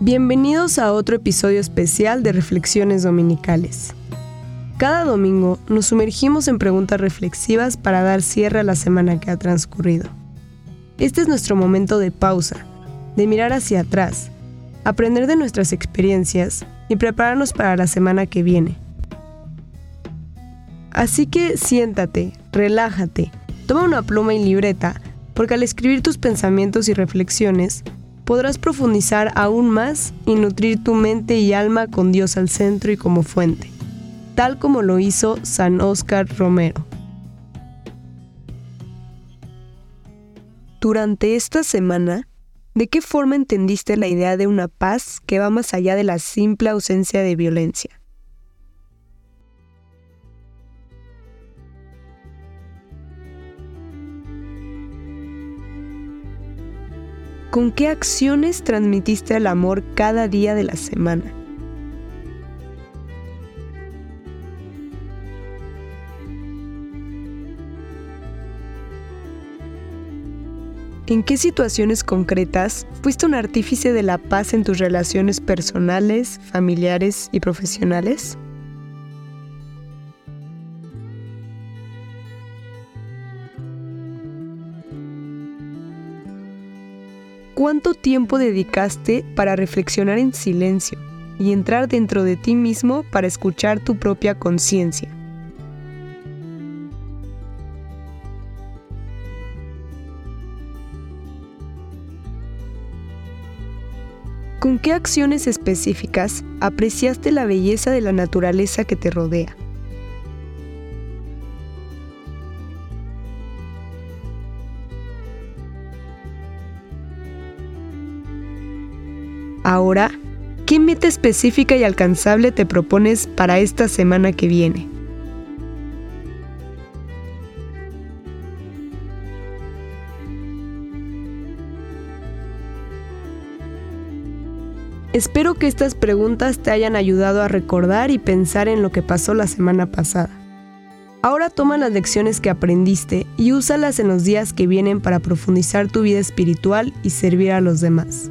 Bienvenidos a otro episodio especial de Reflexiones Dominicales. Cada domingo nos sumergimos en preguntas reflexivas para dar cierre a la semana que ha transcurrido. Este es nuestro momento de pausa, de mirar hacia atrás, aprender de nuestras experiencias y prepararnos para la semana que viene. Así que siéntate, relájate, toma una pluma y libreta, porque al escribir tus pensamientos y reflexiones, podrás profundizar aún más y nutrir tu mente y alma con Dios al centro y como fuente, tal como lo hizo San Óscar Romero. Durante esta semana, ¿de qué forma entendiste la idea de una paz que va más allá de la simple ausencia de violencia? ¿Con qué acciones transmitiste el amor cada día de la semana? ¿En qué situaciones concretas fuiste un artífice de la paz en tus relaciones personales, familiares y profesionales? ¿Cuánto tiempo dedicaste para reflexionar en silencio y entrar dentro de ti mismo para escuchar tu propia conciencia? ¿Con qué acciones específicas apreciaste la belleza de la naturaleza que te rodea? Ahora, ¿qué meta específica y alcanzable te propones para esta semana que viene? Espero que estas preguntas te hayan ayudado a recordar y pensar en lo que pasó la semana pasada. Ahora toma las lecciones que aprendiste y úsalas en los días que vienen para profundizar tu vida espiritual y servir a los demás.